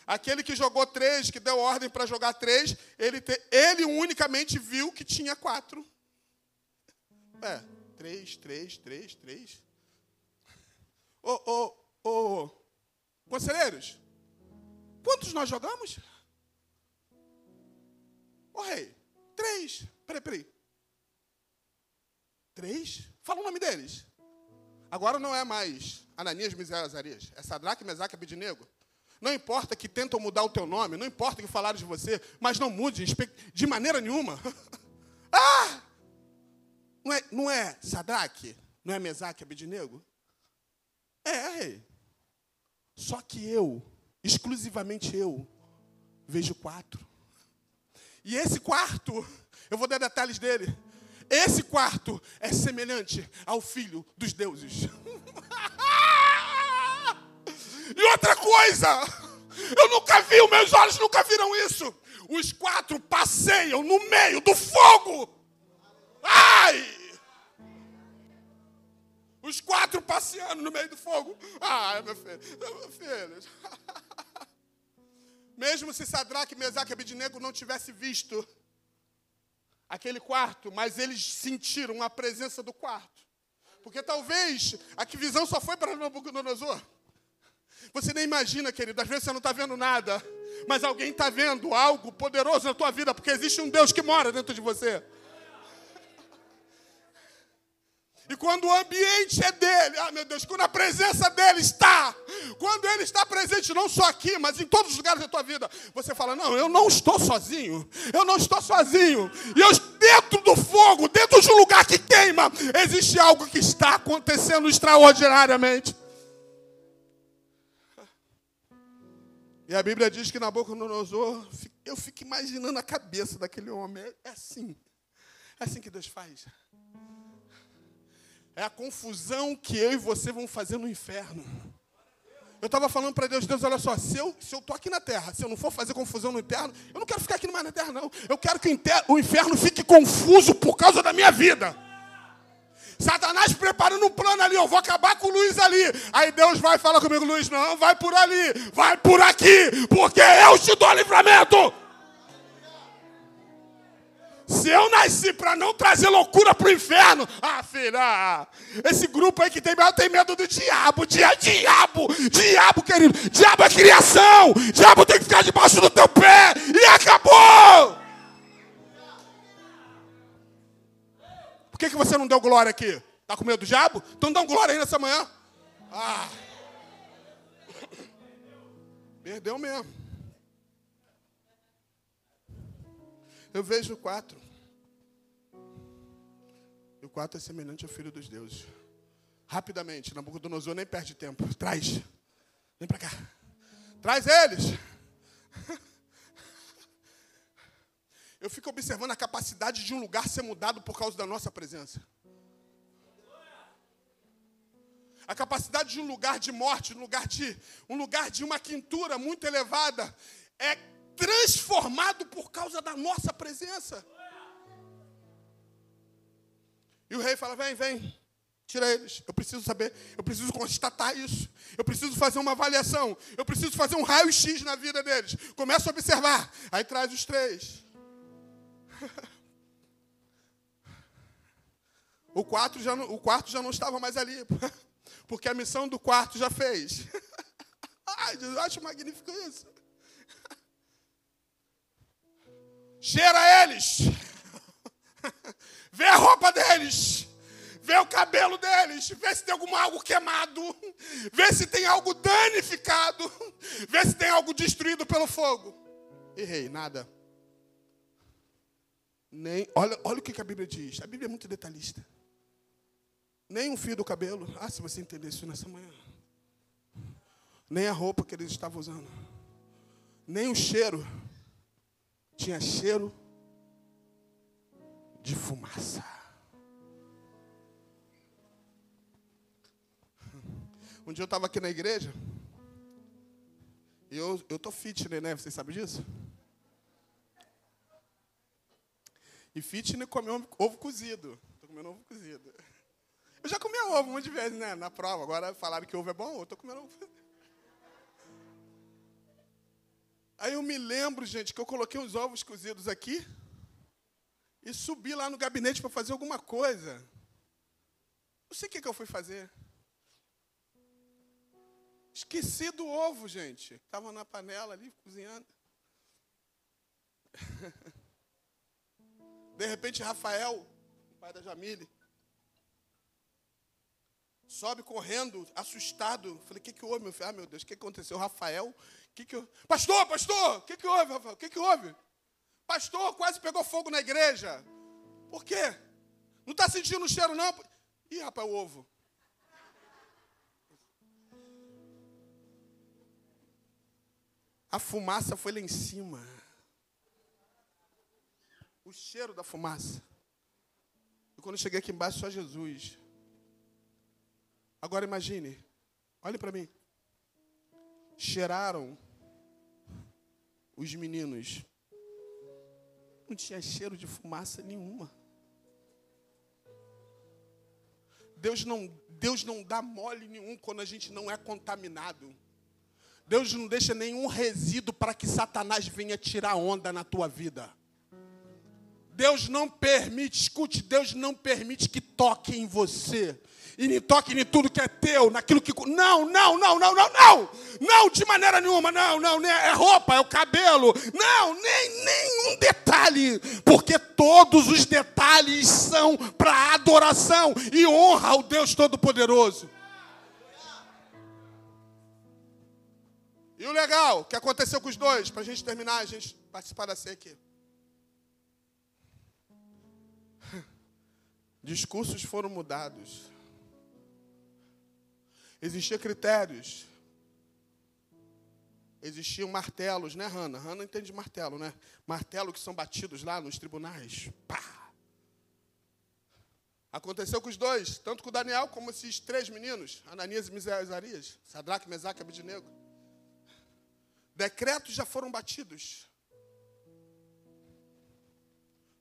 Aquele que jogou três, que deu ordem para jogar três, ele, te, ele unicamente viu que tinha quatro. É, três, três, três, três. Ô, ô, ô, conselheiros, quantos nós jogamos? Ô rei, três. Peraí, peraí. Três? Fala o nome deles. Agora não é mais Ananias, Misael Azarias. É Sadraque, Mesaque e Abidinego. Não importa que tentam mudar o teu nome, não importa que falaram de você, mas não mude de maneira nenhuma. ah! Não é, não é Sadraque? Não é Mesaque e Abidinego? É, é, rei. Só que eu, exclusivamente eu, vejo quatro. E esse quarto, eu vou dar detalhes dele. Esse quarto é semelhante ao filho dos deuses. e outra coisa, eu nunca vi, os meus olhos nunca viram isso. Os quatro passeiam no meio do fogo. Ai! Os quatro passeando no meio do fogo. Ai, meu filho, meu filho. Mesmo se Sadraque, Mesaque e Abidinego não tivesse visto aquele quarto, mas eles sentiram a presença do quarto. Porque talvez a visão só foi para Nabucodonosor. Você nem imagina, querido, às vezes você não está vendo nada, mas alguém está vendo algo poderoso na tua vida, porque existe um Deus que mora dentro de você. E quando o ambiente é dele, ah meu Deus, quando a presença dele está, quando ele está presente não só aqui, mas em todos os lugares da tua vida, você fala: Não, eu não estou sozinho, eu não estou sozinho. E eu, dentro do fogo, dentro de um lugar que queima, existe algo que está acontecendo extraordinariamente. E a Bíblia diz que Nabucodonosor, eu fico imaginando a cabeça daquele homem, é assim, é assim que Deus faz. É a confusão que eu e você vamos fazer no inferno. Eu estava falando para Deus, Deus, olha só, se eu se eu aqui na terra, se eu não for fazer confusão no inferno, eu não quero ficar aqui mais na terra, não. Eu quero que o inferno fique confuso por causa da minha vida. Satanás preparando um plano ali, eu vou acabar com o Luiz ali. Aí Deus vai falar comigo, Luiz, não, vai por ali, vai por aqui, porque eu te dou livramento. Se eu nasci para não trazer loucura para o inferno, ah, filha, esse grupo aí que tem medo, tem medo do diabo, dia, diabo, diabo, querido, diabo é criação, diabo tem que ficar debaixo do teu pé, e acabou! Por que, que você não deu glória aqui? Está com medo do diabo? Então dá glória aí nessa manhã. Ah. Perdeu mesmo. Eu vejo quatro. E o quatro é semelhante ao filho dos deuses. Rapidamente, Nabucodonosor nem perde tempo. Traz. Vem para cá. Traz eles. Eu fico observando a capacidade de um lugar ser mudado por causa da nossa presença. A capacidade de um lugar de morte, um lugar de, um lugar de uma quintura muito elevada, é transformado por causa da nossa presença. E o rei fala: vem, vem, tira eles. Eu preciso saber, eu preciso constatar isso. Eu preciso fazer uma avaliação. Eu preciso fazer um raio-x na vida deles. Começa a observar. Aí traz os três. O, quatro já o quarto já não estava mais ali, porque a missão do quarto já fez. Ai, eu acho magnífico isso. Cheira eles. Vê a roupa deles. Vê o cabelo deles. Vê se tem algum algo queimado. Vê se tem algo danificado. Vê se tem algo destruído pelo fogo. Errei, nada. Nem, olha, olha o que a Bíblia diz. A Bíblia é muito detalhista. Nem um fio do cabelo. Ah, se você entender isso nessa manhã. Nem a roupa que eles estavam usando. Nem o cheiro tinha cheiro de fumaça. Um dia eu estava aqui na igreja, e eu estou fitness, né? Vocês sabem disso? E fitness come ovo cozido. Estou comendo ovo cozido. Eu já comi ovo um monte de vezes, né? Na prova. Agora falaram que ovo é bom, eu estou comendo ovo cozido. Aí eu me lembro, gente, que eu coloquei uns ovos cozidos aqui e subi lá no gabinete para fazer alguma coisa. Não sei o que, que eu fui fazer. Esqueci do ovo, gente. Estava na panela ali, cozinhando. De repente, Rafael, pai da Jamile, sobe correndo, assustado. Falei, o que, que houve, meu filho? Ah, meu Deus, o que aconteceu? Rafael que que. Pastor, pastor, o que, que houve, Rafael? O que, que houve? Pastor, quase pegou fogo na igreja. Por quê? Não está sentindo o cheiro, não? Ih, rapaz, o ovo. A fumaça foi lá em cima. O cheiro da fumaça. E quando eu cheguei aqui embaixo, só Jesus. Agora imagine. Olhe para mim. Cheiraram os meninos. Não tinha cheiro de fumaça nenhuma. Deus não, Deus não dá mole nenhum quando a gente não é contaminado. Deus não deixa nenhum resíduo para que Satanás venha tirar onda na tua vida. Deus não permite, escute, Deus não permite que toque em você e me toque em tudo que é teu, naquilo que. Não, não, não, não, não, não! Não, de maneira nenhuma, não, não, é roupa, é o cabelo. Não, nem nenhum detalhe, porque todos os detalhes são para adoração e honra ao Deus Todo-Poderoso. E o legal, que aconteceu com os dois, para a gente terminar, a gente participar da ceia aqui. Discursos foram mudados. Existiam critérios. Existiam martelos, né, Hanna? Hanna entende martelo, né? Martelo que são batidos lá nos tribunais. Pá! Aconteceu com os dois, tanto com Daniel como esses três meninos, Ananias e Misarias, Sadraque, Mesaque e Abidnego. Decretos já foram batidos.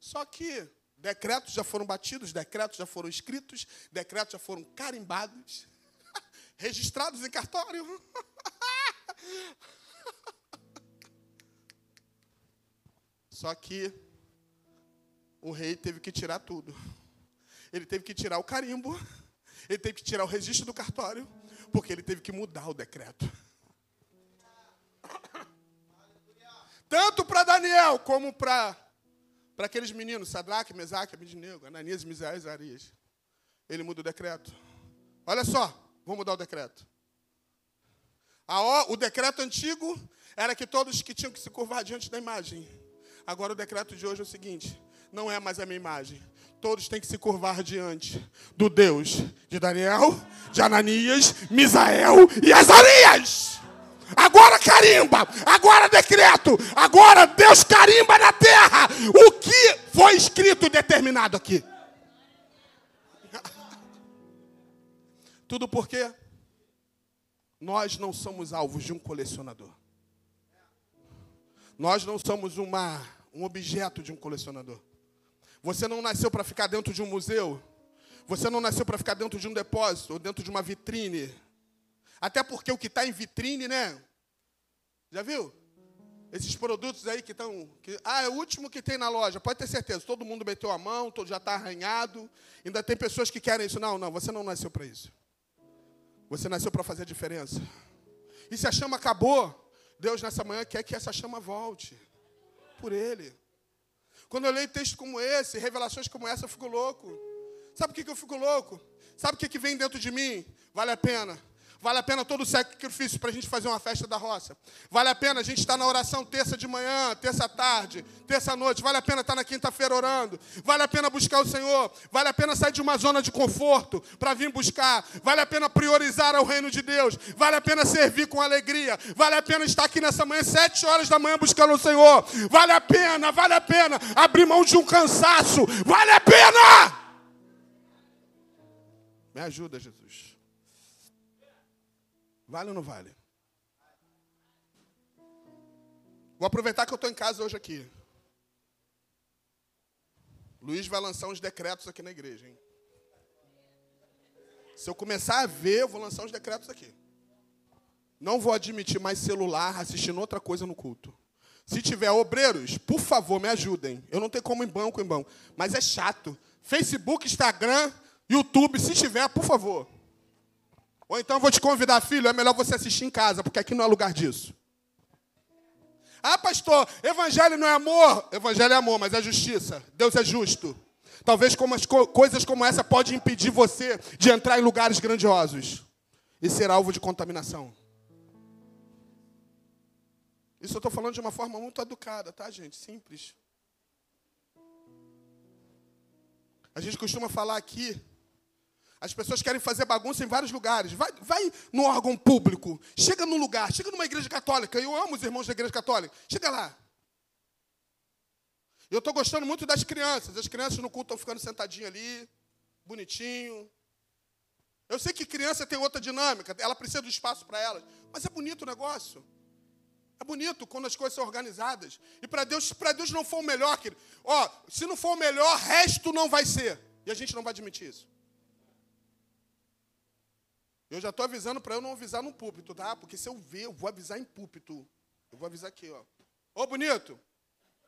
Só que decretos já foram batidos, decretos já foram escritos, decretos já foram carimbados registrados em cartório. Só que o rei teve que tirar tudo. Ele teve que tirar o carimbo, ele teve que tirar o registro do cartório, porque ele teve que mudar o decreto. Tanto para Daniel como para para aqueles meninos, Sadraque, Mesaque, Abidnego, Ananias, Misael e Arias. Ele muda o decreto. Olha só, Vou mudar o decreto. O decreto antigo era que todos que tinham que se curvar diante da imagem. Agora o decreto de hoje é o seguinte: não é mais a minha imagem. Todos têm que se curvar diante do Deus de Daniel, de Ananias, Misael e Azarias. Agora carimba, agora decreto, agora Deus carimba na terra o que foi escrito e determinado aqui. Tudo porque nós não somos alvos de um colecionador. Nós não somos uma, um objeto de um colecionador. Você não nasceu para ficar dentro de um museu. Você não nasceu para ficar dentro de um depósito ou dentro de uma vitrine. Até porque o que está em vitrine, né? Já viu? Esses produtos aí que estão. Que, ah, é o último que tem na loja. Pode ter certeza. Todo mundo meteu a mão, todo já está arranhado. Ainda tem pessoas que querem isso. Não, não, você não nasceu para isso. Você nasceu para fazer a diferença. E se a chama acabou, Deus nessa manhã quer que essa chama volte. Por Ele. Quando eu leio textos como esse, revelações como essa, eu fico louco. Sabe por que eu fico louco? Sabe o que vem dentro de mim? Vale a pena. Vale a pena todo o sacrifício para a gente fazer uma festa da roça. Vale a pena a gente estar na oração terça de manhã, terça tarde, terça noite. Vale a pena estar na quinta-feira orando. Vale a pena buscar o Senhor. Vale a pena sair de uma zona de conforto para vir buscar. Vale a pena priorizar o reino de Deus. Vale a pena servir com alegria. Vale a pena estar aqui nessa manhã, sete horas da manhã, buscando o Senhor. Vale a pena, vale a pena abrir mão de um cansaço. Vale a pena! Me ajuda, Jesus. Vale ou não vale? Vou aproveitar que eu estou em casa hoje aqui. Luiz vai lançar uns decretos aqui na igreja, hein? Se eu começar a ver, eu vou lançar uns decretos aqui. Não vou admitir mais celular assistindo outra coisa no culto. Se tiver obreiros, por favor, me ajudem. Eu não tenho como em banco em banco, mas é chato. Facebook, Instagram, YouTube, se tiver, por favor. Ou então vou te convidar, filho, é melhor você assistir em casa, porque aqui não é lugar disso. Ah, pastor, evangelho não é amor. Evangelho é amor, mas é justiça. Deus é justo. Talvez como co coisas como essa podem impedir você de entrar em lugares grandiosos e ser alvo de contaminação. Isso eu estou falando de uma forma muito educada, tá, gente? Simples. A gente costuma falar aqui as pessoas querem fazer bagunça em vários lugares. Vai, vai no órgão público. Chega num lugar. Chega numa igreja católica. Eu amo os irmãos da igreja católica. Chega lá. Eu estou gostando muito das crianças. As crianças no culto estão ficando sentadinhas ali. Bonitinho. Eu sei que criança tem outra dinâmica. Ela precisa do espaço para elas. Mas é bonito o negócio. É bonito quando as coisas são organizadas. E para Deus, para Deus não for o melhor, querido. Ó, se não for o melhor, resto não vai ser. E a gente não vai admitir isso. Eu já estou avisando para eu não avisar no púlpito, tá? Porque se eu ver, eu vou avisar em púlpito. Eu vou avisar aqui, ó. Ô, bonito,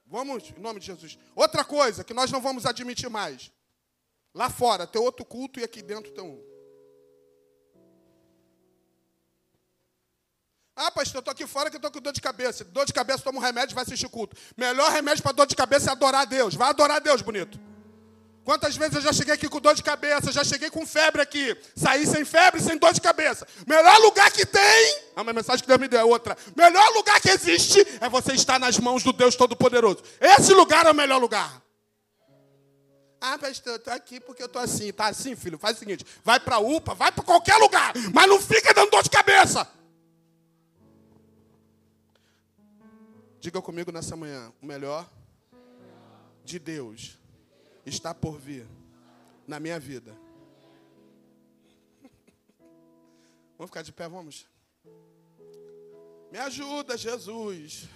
vamos, em nome de Jesus. Outra coisa que nós não vamos admitir mais. Lá fora tem outro culto e aqui dentro tem um. Ah, pastor, eu estou aqui fora que estou com dor de cabeça. Dor de cabeça, toma um remédio vai assistir culto. Melhor remédio para dor de cabeça é adorar a Deus. Vai adorar a Deus, bonito. Quantas vezes eu já cheguei aqui com dor de cabeça, já cheguei com febre aqui, saí sem febre, sem dor de cabeça. Melhor lugar que tem, a minha mensagem que Deus me deu é outra. Melhor lugar que existe é você estar nas mãos do Deus Todo-Poderoso. Esse lugar é o melhor lugar. Ah, pastor, eu estou aqui porque eu estou assim. Tá assim, filho? Faz o seguinte: vai para a UPA, vai para qualquer lugar, mas não fica dando dor de cabeça. Diga comigo nessa manhã: o melhor de Deus está por vir na minha vida. Vamos ficar de pé, vamos? Me ajuda, Jesus.